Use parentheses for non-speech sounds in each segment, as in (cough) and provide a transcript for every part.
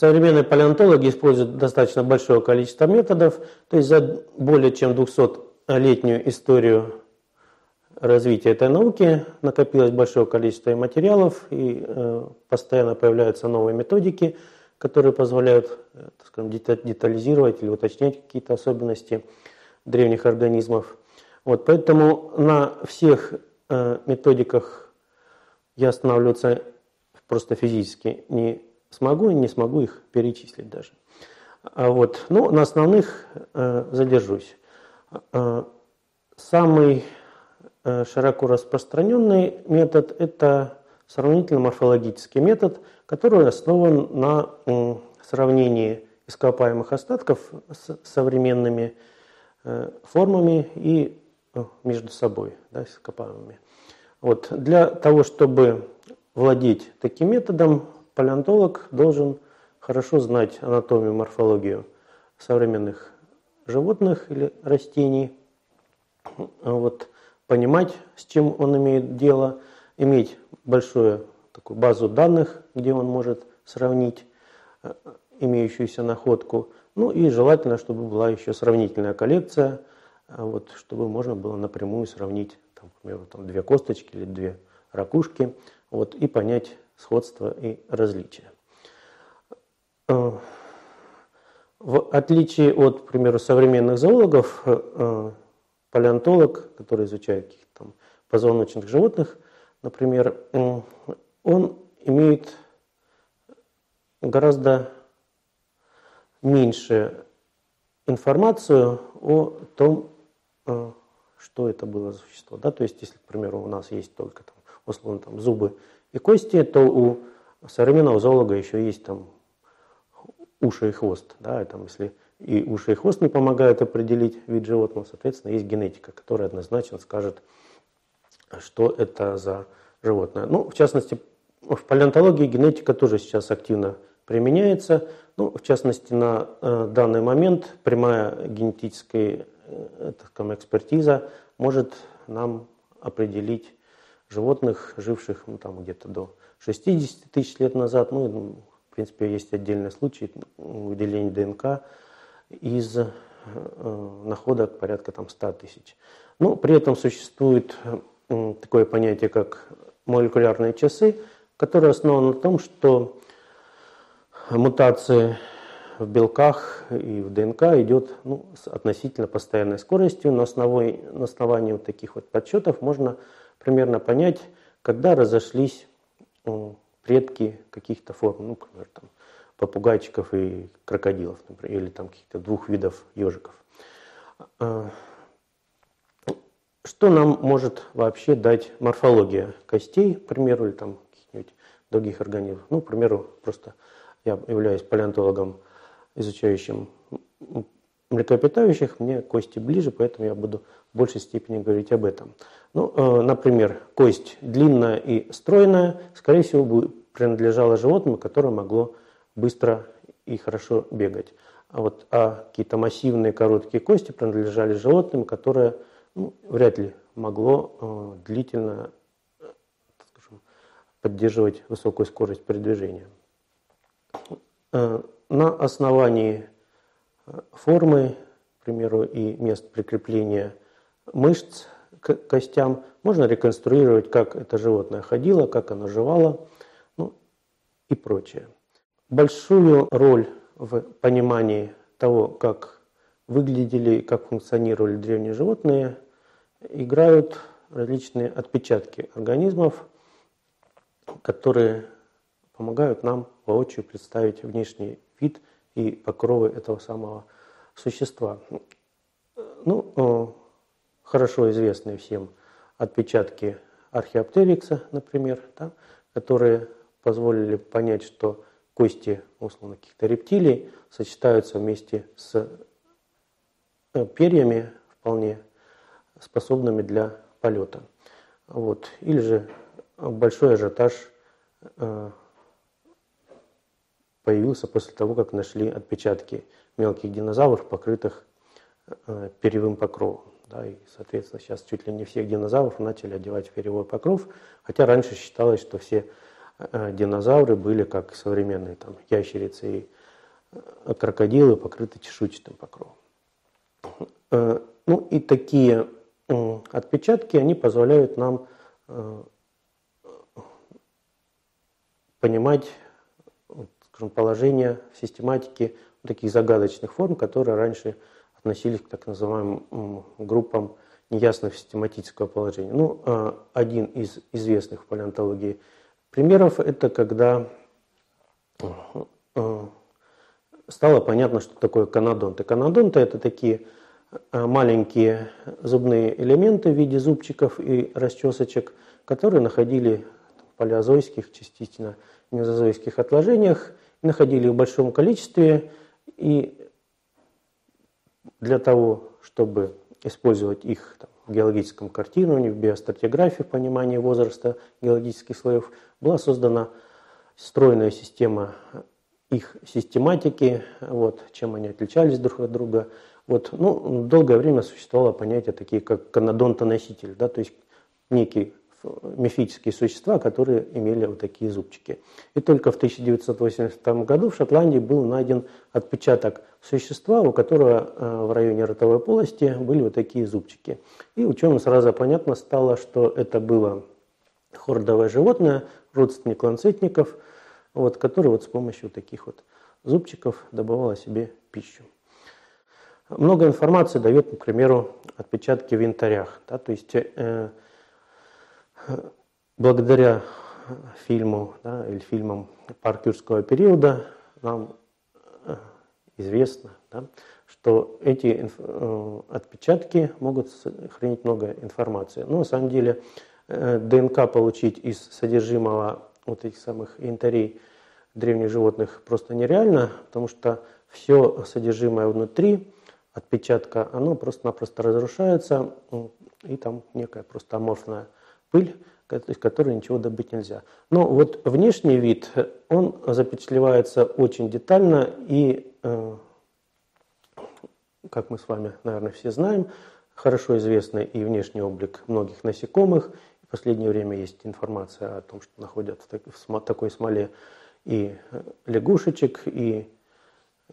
современные палеонтологи используют достаточно большое количество методов, то есть за более чем 200-летнюю историю развития этой науки накопилось большое количество материалов, и э, постоянно появляются новые методики, которые позволяют э, так скажем, детализировать или уточнять какие-то особенности древних организмов. Вот, поэтому на всех э, методиках я останавливаться просто физически не смогу и не смогу их перечислить даже. А вот, ну, на основных э, задержусь. Э, самый э, широко распространенный метод – это сравнительно-морфологический метод, который основан на сравнении ископаемых остатков с современными формами и между собой, да, ископаемыми. Вот. Для того, чтобы владеть таким методом, палеонтолог должен хорошо знать анатомию, морфологию современных животных или растений, вот, понимать, с чем он имеет дело, иметь большую такую базу данных, где он может сравнить э, имеющуюся находку. Ну и желательно, чтобы была еще сравнительная коллекция, э, вот, чтобы можно было напрямую сравнить, там, к примеру, там, две косточки или две ракушки, вот, и понять сходство и различия. Э, в отличие от, к примеру, современных зоологов, э, палеонтолог, который изучает каких-то там позвоночных животных, например, он имеет гораздо меньше информацию о том, э, что это было за существо. Да? То есть, если, к примеру, у нас есть только там, условно там, зубы и кости, то у современного зоолога еще есть там уши и хвост. Да, и там, если и уши и хвост не помогают определить вид животного, соответственно, есть генетика, которая однозначно скажет, что это за животное. Ну, в частности, в палеонтологии генетика тоже сейчас активно применяется. Ну, в частности, на э, данный момент прямая генетическая э, так скажем, экспертиза может нам определить животных, живших ну, там где-то до 60 тысяч лет назад. Ну, в принципе, есть отдельный случай выделения ДНК из э, находок порядка там 100 тысяч. Но при этом существует такое понятие, как молекулярные часы, которое основано на том, что мутации в белках и в ДНК идет ну, с относительно постоянной скоростью. На основании, на основании вот таких вот подсчетов можно примерно понять, когда разошлись предки каких-то форм, ну, например, там, попугайчиков и крокодилов, например, или там каких-то двух видов ежиков. А, что нам может вообще дать морфология костей, к примеру, или там каких-нибудь других организмов? Ну, к примеру, просто я являюсь палеонтологом, изучающим млекопитающих, мне кости ближе, поэтому я буду в большей степени говорить об этом. Ну, э, например, кость длинная и стройная, скорее всего, принадлежала животному, которое могло быстро и хорошо бегать. А вот а какие-то массивные короткие кости принадлежали животным, которое ну, вряд ли могло э, длительно скажем, поддерживать высокую скорость передвижения. Э, на основании э, формы, к примеру, и мест прикрепления мышц к костям можно реконструировать, как это животное ходило, как оно жевало ну, и прочее. Большую роль в понимании того, как выглядели, как функционировали древние животные, играют различные отпечатки организмов, которые помогают нам воочию представить внешний вид и покровы этого самого существа. Ну, э, хорошо известные всем отпечатки археоптерикса, например, да, которые позволили понять, что кости, условно, каких-то рептилий сочетаются вместе с э, перьями вполне способными для полета. Вот. Или же большой ажиотаж э, появился после того, как нашли отпечатки мелких динозавров, покрытых э, перьевым покровом. Да, и, соответственно, сейчас чуть ли не всех динозавров начали одевать перьевой покров, хотя раньше считалось, что все э, динозавры были, как современные там, ящерицы и э, крокодилы, покрыты чешуйчатым покровом. Ну и такие отпечатки, они позволяют нам понимать скажем, положение в систематике таких загадочных форм, которые раньше относились к так называемым группам неясного систематического положения. Ну, а, один из известных в палеонтологии примеров – это когда а, стало понятно, что такое канадонты. Канадонты – это такие а, маленькие зубные элементы в виде зубчиков и расчесочек, которые находили в палеозойских, частично мезозойских отложениях, находили в большом количестве, и для того, чтобы использовать их там, в геологическом картировании, в биостратиграфии, в понимании возраста геологических слоев, была создана стройная система их систематики, вот, чем они отличались друг от друга. Вот, ну, долгое время существовало понятие такие, как канадонтоноситель, да, то есть некий мифические существа, которые имели вот такие зубчики. И только в 1982 году в Шотландии был найден отпечаток существа, у которого э, в районе ротовой полости были вот такие зубчики. И ученым сразу понятно стало, что это было хордовое животное, родственник ланцетников, вот, который вот с помощью таких вот зубчиков добывало себе пищу. Много информации дает, к примеру, отпечатки в янтарях. Да, то есть э, благодаря фильму да, или фильмам парк юрского периода нам э, известно, да, что эти э, отпечатки могут хранить много информации. Но на самом деле э, ДНК получить из содержимого вот этих самых янтарей древних животных просто нереально, потому что все содержимое внутри отпечатка, оно просто-напросто разрушается, и там некая просто аморфная пыль, из которой ничего добыть нельзя. Но вот внешний вид, он запечатлевается очень детально и, э, как мы с вами, наверное, все знаем, хорошо известный и внешний облик многих насекомых. В последнее время есть информация о том, что находят в такой смоле и лягушечек, и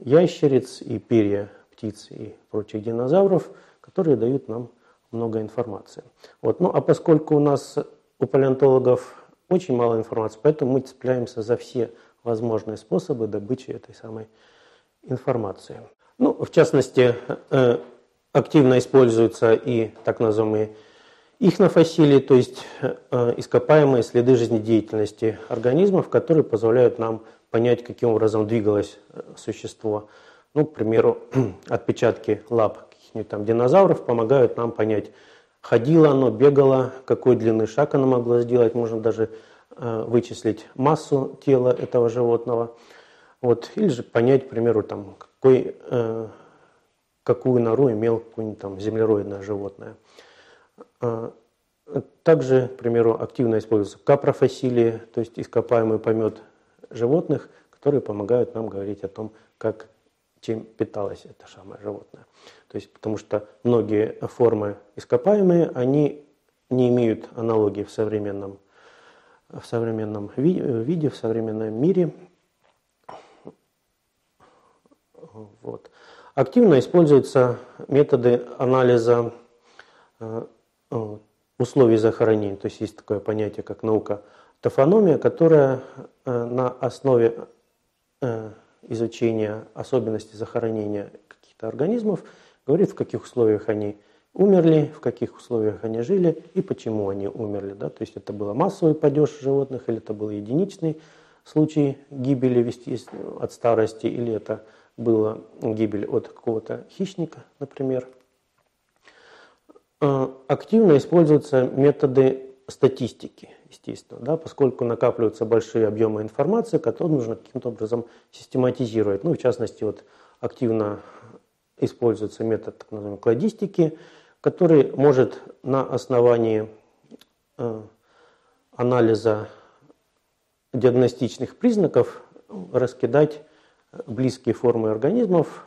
ящериц, и перья птиц и прочих динозавров, которые дают нам много информации. Вот. Ну а поскольку у нас у палеонтологов очень мало информации, поэтому мы цепляемся за все возможные способы добычи этой самой информации. Ну, в частности, э, активно используются и так называемые ихнофасилии, то есть э, ископаемые следы жизнедеятельности организмов, которые позволяют нам понять, каким образом двигалось э, существо. Ну, к примеру, (clears throat) отпечатки лап там динозавров помогают нам понять, ходило оно, бегало, какой длины шаг оно могло сделать, можно даже э, вычислить массу тела этого животного. Вот, или же понять, к примеру, там, какой, э, какую нору имел какое-нибудь там землероидное животное. Э, также, к примеру, активно используются капрофасилии, то есть ископаемый помет животных, которые помогают нам говорить о том, как чем питалось это самое животное. То есть, потому что многие формы ископаемые, они не имеют аналогии в современном, в современном виде, в современном мире. Вот. Активно используются методы анализа э, условий захоронения. То есть есть такое понятие, как наука тофономия, которая э, на основе э, изучения особенностей захоронения каких-то организмов, говорит, в каких условиях они умерли, в каких условиях они жили и почему они умерли. Да? То есть это был массовый падеж животных, или это был единичный случай гибели от старости, или это была гибель от какого-то хищника, например. Э, активно используются методы статистики естественно, да, поскольку накапливаются большие объемы информации, которые нужно каким-то образом систематизировать. Ну, в частности, вот активно используется метод так называемой кладистики, который может на основании э, анализа диагностичных признаков раскидать близкие формы организмов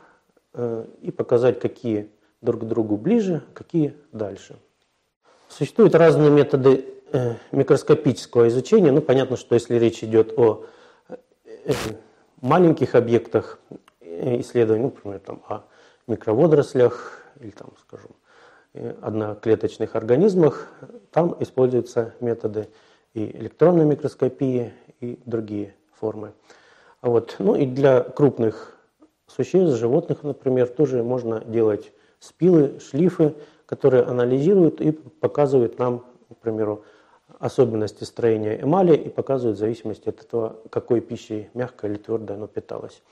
э, и показать, какие друг к другу ближе, какие дальше. Существуют разные методы микроскопического изучения, ну, понятно, что если речь идет о э, маленьких объектах исследований, ну, например, там, о микроводорослях или, там, скажем, одноклеточных организмах, там используются методы и электронной микроскопии, и другие формы. Вот. Ну и для крупных существ, животных, например, тоже можно делать спилы, шлифы, которые анализируют и показывают нам, к примеру, особенности строения эмали и показывают в зависимости от этого, какой пищей, мягкой или твердой оно питалось.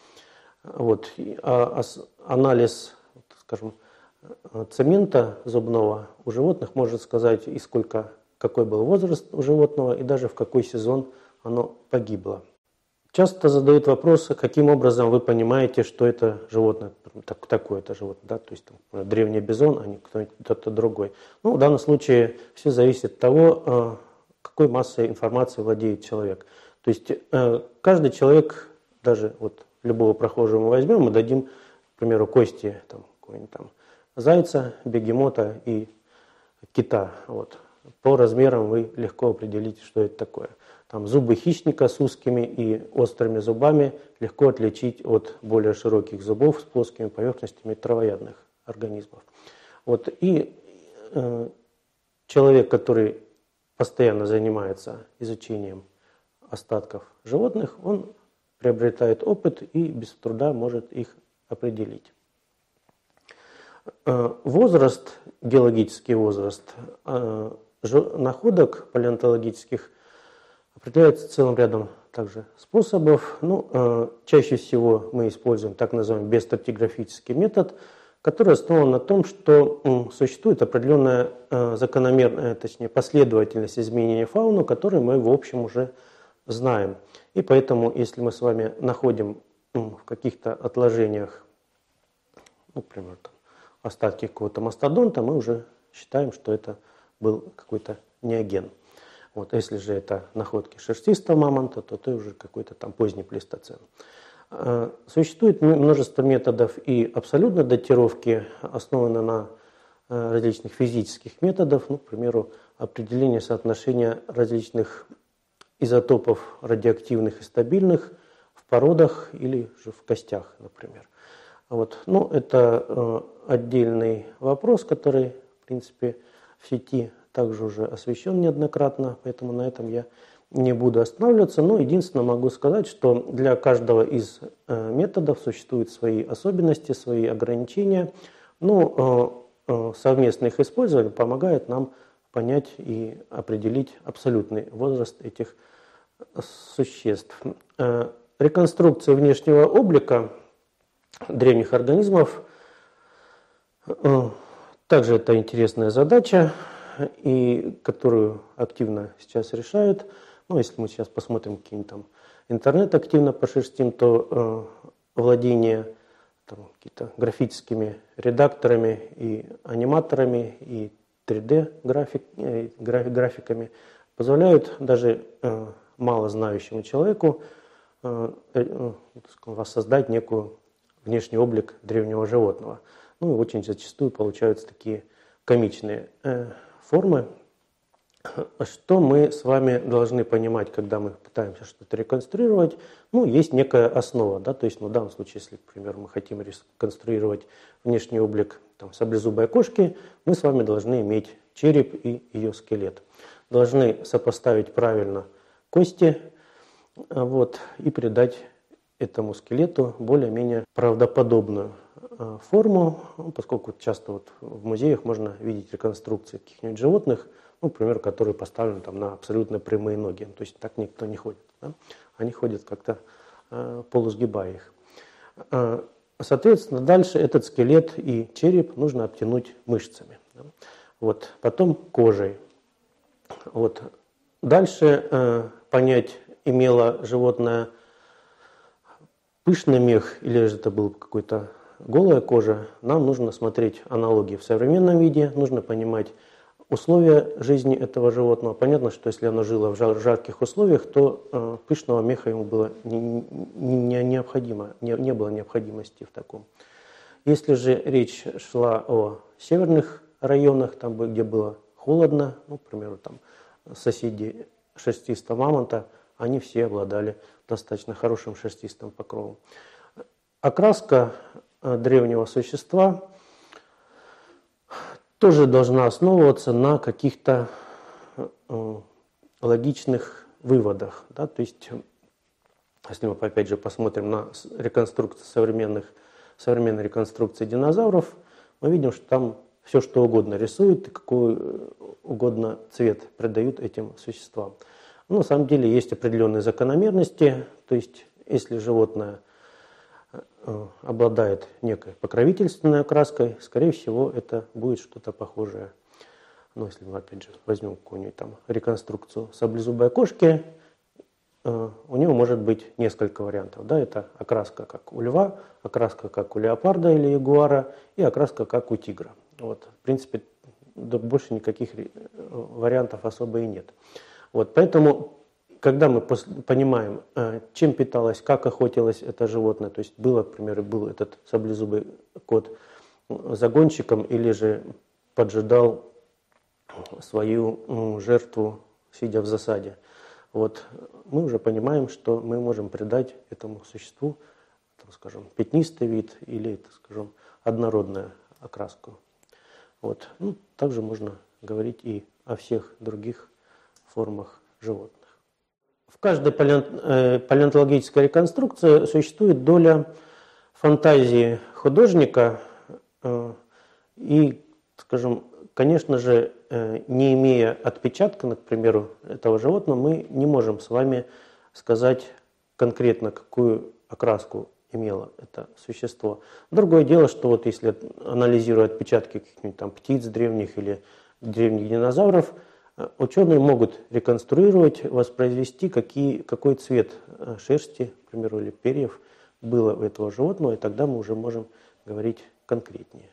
Вот. А анализ, скажем, цемента зубного у животных может сказать и сколько, какой был возраст у животного и даже в какой сезон оно погибло. Часто задают вопросы, каким образом вы понимаете, что это животное, так, такое это животное, да, то есть там, древний бизон, а не кто-то другой. Ну, в данном случае все зависит от того, э, какой массой информации владеет человек. То есть э, каждый человек, даже вот любого прохожего мы возьмем, мы дадим, к примеру, кости там, какой-нибудь там зайца, бегемота и кита. Вот. По размерам вы легко определите, что это такое. Там зубы хищника с узкими и острыми зубами легко отличить от более широких зубов с плоскими поверхностями травоядных организмов. Вот. И э, человек, который постоянно занимается изучением остатков животных, он приобретает опыт и без труда может их определить. Э, возраст, геологический возраст э, находок палеонтологических определяется целым рядом также способов. Ну, э, чаще всего мы используем так называемый бестратиграфический метод, который основан на том, что существует определенная закономерная, точнее последовательность изменения фауны, которую мы в общем уже знаем. И поэтому, если мы с вами находим в каких-то отложениях, например, там, остатки какого-то мастодонта, мы уже считаем, что это был какой-то неоген. Вот, если же это находки шерстистого мамонта, то это уже какой-то там поздний плейстоцен. А, существует множество методов и абсолютной датировки, основаны на а, различных физических методов, ну, к примеру, определение соотношения различных изотопов радиоактивных и стабильных в породах или же в костях, например. Вот. Ну, это э, отдельный вопрос, который, в принципе, в сети также уже освещен неоднократно, поэтому на этом я не буду останавливаться. Но единственное могу сказать, что для каждого из э, методов существуют свои особенности, свои ограничения. Ну, э, э, совместно их использование помогает нам понять и определить абсолютный возраст этих существ. Реконструкция внешнего облика древних организмов. Также это интересная задача, и которую активно сейчас решают. Ну, если мы сейчас посмотрим какие-нибудь там интернет активно пошерстим, то э, владение там, какие-то графическими редакторами и аниматорами и 3D график, э, графиками позволяют даже э, мало знающему человеку э, э, воссоздать некую внешний облик древнего животного. Ну и очень зачастую получаются такие комичные э, формы. Что мы с вами должны понимать, когда мы пытаемся что-то реконструировать? Ну, есть некая основа, да, то есть, ну, в данном случае, если, к примеру, мы хотим реконструировать внешний облик там, саблезубой кошки, мы с вами должны иметь череп и ее скелет. Должны сопоставить правильно кости вот, и придать этому скелету более-менее правдоподобную э, форму, ну, поскольку часто вот в музеях можно видеть реконструкции каких-нибудь животных, ну, например, которые поставлены там на абсолютно прямые ноги. То есть так никто не ходит. Да? Они ходят как-то э, полусгибая их. Э, соответственно, дальше этот скелет и череп нужно обтянуть мышцами. Да? Вот, потом кожей. Вот. Дальше э, понять, имело животное пышный мех или же это был какой-то голая кожа, нам нужно смотреть аналогии в современном виде, нужно понимать условия жизни этого животного. Понятно, что если оно жило в жар жарких условиях, то э, пышного меха ему было не, не, необходимо, не, не было необходимости в таком. Если же речь шла о северных районах, там, где было холодно, ну, к примеру, там, соседей шерстистого мамонта, они все обладали достаточно хорошим шерстистым покровом. Окраска э, древнего существа тоже должна основываться на каких-то э, логичных выводах. Да? То есть, если мы опять же посмотрим на реконструкцию современных, современной реконструкции динозавров, мы видим, что там все что угодно рисуют и какой угодно цвет придают этим существам. Но на самом деле есть определенные закономерности, то есть если животное э, обладает некой покровительственной окраской, скорее всего, это будет что-то похожее. Но если мы, опять же, возьмем какую-нибудь там реконструкцию саблезубой кошки, э, у него может быть несколько вариантов. Да? Это окраска как у льва, окраска как у леопарда или ягуара и окраска как у тигра. Вот, в принципе, больше никаких э, вариантов особо и нет. Вот, поэтому, когда мы понимаем, э, чем питалось, как охотилось это животное, то есть было, к примеру, был этот саблезубый кот загонщиком или же поджидал свою жертву, сидя в засаде, вот, мы уже понимаем, что мы можем придать этому существу, так скажем, пятнистый вид или, так скажем, однородную окраску. Вот. Ну, также можно говорить и о всех других формах животных. В каждой э, палеонтологической реконструкции существует доля фантазии художника э, и, скажем, конечно же, э, не имея отпечатка, к примеру, этого животного, мы не можем с вами сказать конкретно, какую окраску имело это существо. Другое дело, что вот если анализируя отпечатки каких-нибудь там птиц древних или древних динозавров, ученые могут реконструировать, воспроизвести, какие, какой цвет э, шерсти, к примеру, или перьев было у этого животного, и тогда мы уже можем говорить конкретнее.